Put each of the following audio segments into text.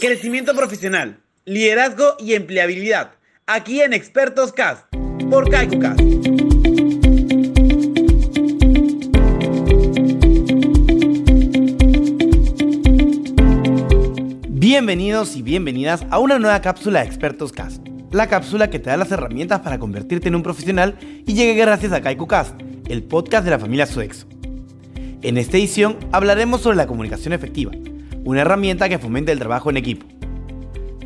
Crecimiento profesional, liderazgo y empleabilidad. Aquí en Expertos Cast, por CaikuCast. Bienvenidos y bienvenidas a una nueva cápsula de Expertos Cast. La cápsula que te da las herramientas para convertirte en un profesional y llegue gracias a CaikuCast, el podcast de la familia Sodexo. En esta edición hablaremos sobre la comunicación efectiva, una herramienta que fomenta el trabajo en equipo.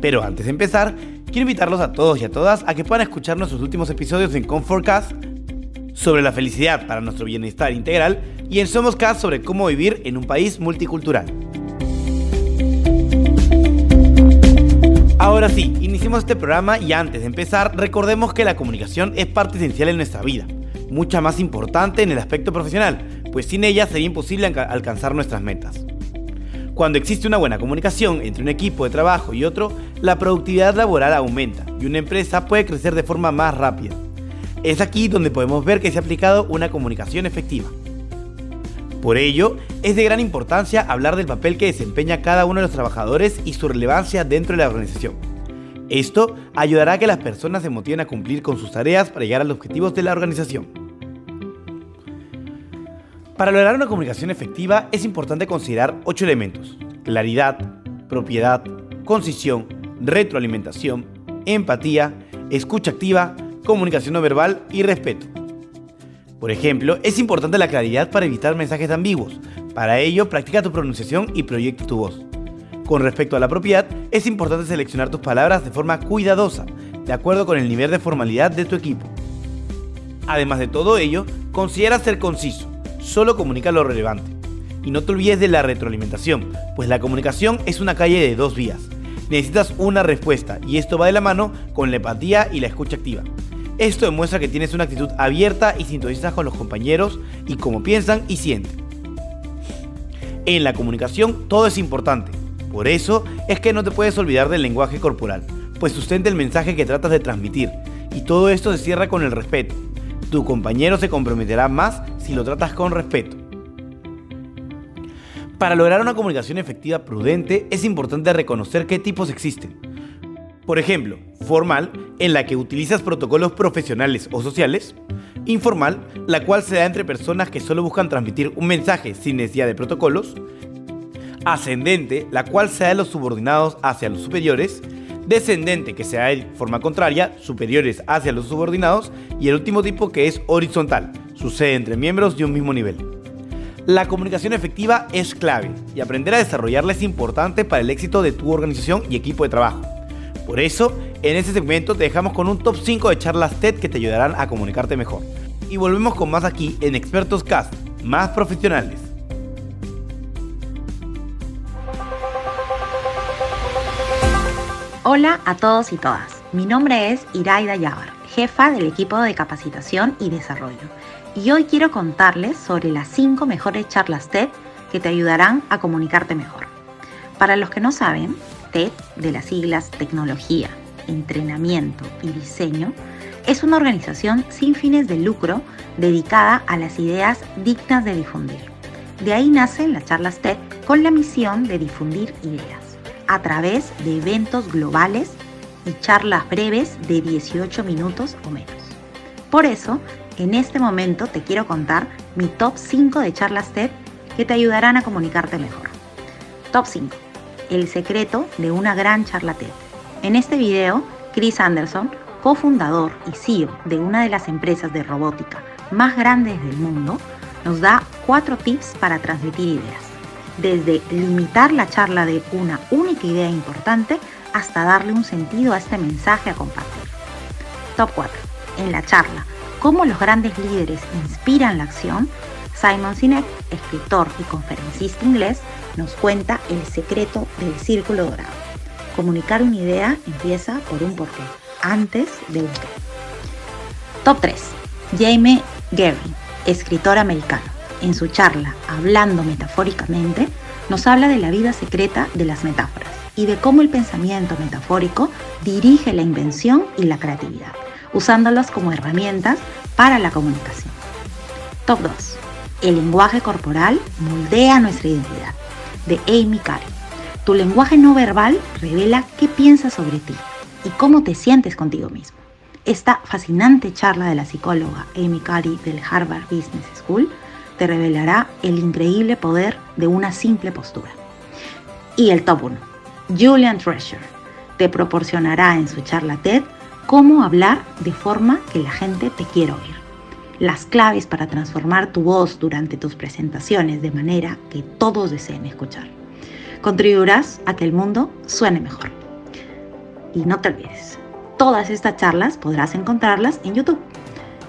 Pero antes de empezar, quiero invitarlos a todos y a todas a que puedan escuchar nuestros últimos episodios en Comfortcast sobre la felicidad para nuestro bienestar integral y en Somoscast sobre cómo vivir en un país multicultural. Ahora sí, iniciemos este programa y antes de empezar, recordemos que la comunicación es parte esencial en nuestra vida, mucha más importante en el aspecto profesional, pues sin ella sería imposible alcanzar nuestras metas. Cuando existe una buena comunicación entre un equipo de trabajo y otro, la productividad laboral aumenta y una empresa puede crecer de forma más rápida. Es aquí donde podemos ver que se ha aplicado una comunicación efectiva. Por ello, es de gran importancia hablar del papel que desempeña cada uno de los trabajadores y su relevancia dentro de la organización. Esto ayudará a que las personas se motiven a cumplir con sus tareas para llegar a los objetivos de la organización. Para lograr una comunicación efectiva es importante considerar ocho elementos. Claridad, propiedad, concisión, retroalimentación, empatía, escucha activa, comunicación no verbal y respeto. Por ejemplo, es importante la claridad para evitar mensajes ambiguos. Para ello, practica tu pronunciación y proyecta tu voz. Con respecto a la propiedad, es importante seleccionar tus palabras de forma cuidadosa, de acuerdo con el nivel de formalidad de tu equipo. Además de todo ello, considera ser conciso, solo comunica lo relevante. Y no te olvides de la retroalimentación, pues la comunicación es una calle de dos vías. Necesitas una respuesta y esto va de la mano con la empatía y la escucha activa. Esto demuestra que tienes una actitud abierta y sintonizas con los compañeros y cómo piensan y sienten. En la comunicación todo es importante. Por eso es que no te puedes olvidar del lenguaje corporal, pues sustenta el mensaje que tratas de transmitir. Y todo esto se cierra con el respeto. Tu compañero se comprometerá más si lo tratas con respeto. Para lograr una comunicación efectiva prudente es importante reconocer qué tipos existen por ejemplo, formal, en la que utilizas protocolos profesionales o sociales. Informal, la cual se da entre personas que solo buscan transmitir un mensaje sin necesidad de protocolos. Ascendente, la cual se da de los subordinados hacia los superiores. Descendente, que se da de forma contraria, superiores hacia los subordinados. Y el último tipo que es horizontal, sucede entre miembros de un mismo nivel. La comunicación efectiva es clave y aprender a desarrollarla es importante para el éxito de tu organización y equipo de trabajo. Por eso, en este segmento te dejamos con un top 5 de charlas TED que te ayudarán a comunicarte mejor. Y volvemos con más aquí en Expertos Cast, más profesionales. Hola a todos y todas. Mi nombre es Iraida Yavar, jefa del equipo de capacitación y desarrollo. Y hoy quiero contarles sobre las 5 mejores charlas TED que te ayudarán a comunicarte mejor. Para los que no saben, TED, de las siglas Tecnología, Entrenamiento y Diseño, es una organización sin fines de lucro dedicada a las ideas dignas de difundir. De ahí nacen las charlas TED con la misión de difundir ideas a través de eventos globales y charlas breves de 18 minutos o menos. Por eso, en este momento te quiero contar mi top 5 de charlas TED que te ayudarán a comunicarte mejor. Top 5 el secreto de una gran charla TED. En este video, Chris Anderson, cofundador y CEO de una de las empresas de robótica más grandes del mundo, nos da cuatro tips para transmitir ideas. Desde limitar la charla de una única idea importante hasta darle un sentido a este mensaje a compartir. Top 4. En la charla, cómo los grandes líderes inspiran la acción, Simon Sinek, escritor y conferencista inglés, nos cuenta el secreto del círculo dorado. Comunicar una idea empieza por un porqué, antes de un qué. Top 3. Jamie Gary, escritor americano. En su charla Hablando metafóricamente, nos habla de la vida secreta de las metáforas y de cómo el pensamiento metafórico dirige la invención y la creatividad, usándolas como herramientas para la comunicación. Top 2. El lenguaje corporal moldea nuestra identidad, de Amy Cary. Tu lenguaje no verbal revela qué piensas sobre ti y cómo te sientes contigo mismo. Esta fascinante charla de la psicóloga Amy Cary del Harvard Business School te revelará el increíble poder de una simple postura. Y el top 1, Julian Treasure, te proporcionará en su charla TED cómo hablar de forma que la gente te quiera oír las claves para transformar tu voz durante tus presentaciones de manera que todos deseen escuchar. Contribuirás a que el mundo suene mejor. Y no te olvides, todas estas charlas podrás encontrarlas en YouTube.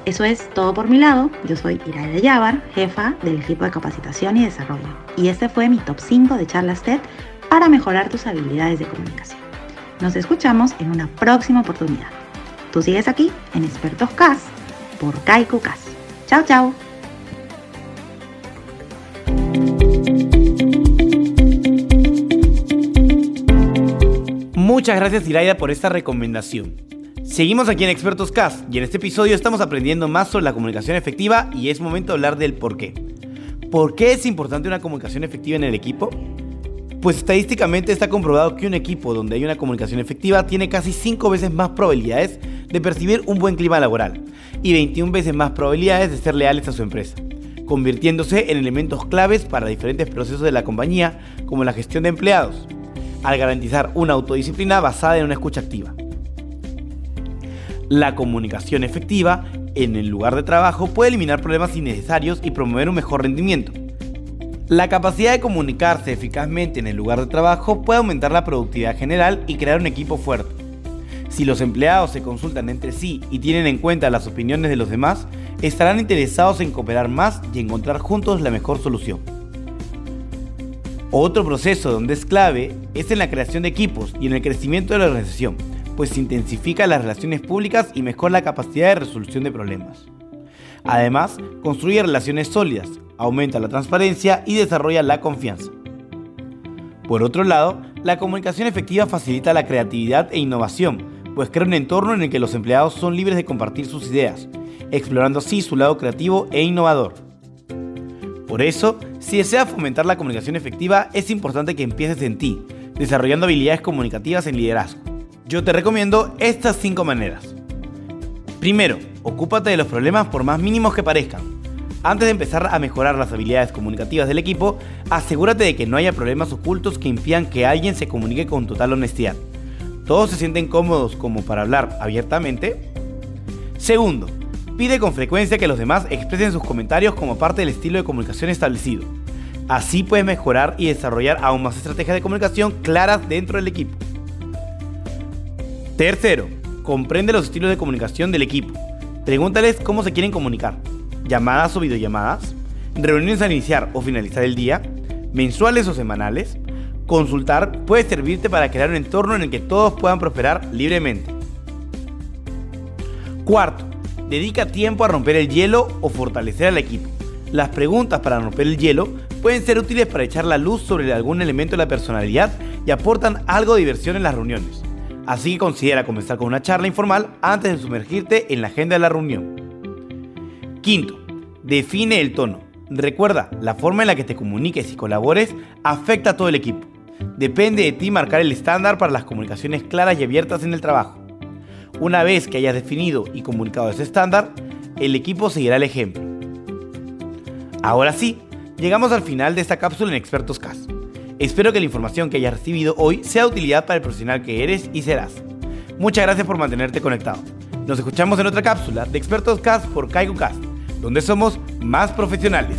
Eso es todo por mi lado. Yo soy Iraida Yavar, jefa del equipo de capacitación y desarrollo. Y este fue mi top 5 de charlas TED para mejorar tus habilidades de comunicación. Nos escuchamos en una próxima oportunidad. Tú sigues aquí en Expertos CAS por Kaiku Cas. Chao, chao. Muchas gracias Iraida por esta recomendación. Seguimos aquí en Expertos CAS y en este episodio estamos aprendiendo más sobre la comunicación efectiva y es momento de hablar del por qué. ¿Por qué es importante una comunicación efectiva en el equipo? Pues estadísticamente está comprobado que un equipo donde hay una comunicación efectiva tiene casi 5 veces más probabilidades de percibir un buen clima laboral y 21 veces más probabilidades de ser leales a su empresa, convirtiéndose en elementos claves para diferentes procesos de la compañía como la gestión de empleados, al garantizar una autodisciplina basada en una escucha activa. La comunicación efectiva en el lugar de trabajo puede eliminar problemas innecesarios y promover un mejor rendimiento la capacidad de comunicarse eficazmente en el lugar de trabajo puede aumentar la productividad general y crear un equipo fuerte. Si los empleados se consultan entre sí y tienen en cuenta las opiniones de los demás, estarán interesados en cooperar más y encontrar juntos la mejor solución. Otro proceso donde es clave es en la creación de equipos y en el crecimiento de la organización, pues intensifica las relaciones públicas y mejora la capacidad de resolución de problemas. Además, construye relaciones sólidas, aumenta la transparencia y desarrolla la confianza. Por otro lado, la comunicación efectiva facilita la creatividad e innovación, pues crea un entorno en el que los empleados son libres de compartir sus ideas, explorando así su lado creativo e innovador. Por eso, si deseas fomentar la comunicación efectiva, es importante que empieces en ti, desarrollando habilidades comunicativas en liderazgo. Yo te recomiendo estas 5 maneras. Primero, ocúpate de los problemas por más mínimos que parezcan. Antes de empezar a mejorar las habilidades comunicativas del equipo, asegúrate de que no haya problemas ocultos que impidan que alguien se comunique con total honestidad. ¿Todos se sienten cómodos como para hablar abiertamente? Segundo, pide con frecuencia que los demás expresen sus comentarios como parte del estilo de comunicación establecido. Así puedes mejorar y desarrollar aún más estrategias de comunicación claras dentro del equipo. Tercero, comprende los estilos de comunicación del equipo. Pregúntales cómo se quieren comunicar llamadas o videollamadas, reuniones al iniciar o finalizar el día, mensuales o semanales. Consultar puede servirte para crear un entorno en el que todos puedan prosperar libremente. Cuarto, dedica tiempo a romper el hielo o fortalecer al equipo. Las preguntas para romper el hielo pueden ser útiles para echar la luz sobre algún elemento de la personalidad y aportan algo de diversión en las reuniones. Así que considera comenzar con una charla informal antes de sumergirte en la agenda de la reunión. Quinto, define el tono. Recuerda, la forma en la que te comuniques y colabores afecta a todo el equipo. Depende de ti marcar el estándar para las comunicaciones claras y abiertas en el trabajo. Una vez que hayas definido y comunicado ese estándar, el equipo seguirá el ejemplo. Ahora sí, llegamos al final de esta cápsula en Expertos CAS. Espero que la información que hayas recibido hoy sea de utilidad para el profesional que eres y serás. Muchas gracias por mantenerte conectado. Nos escuchamos en otra cápsula de Expertos CAS por Cast donde somos más profesionales.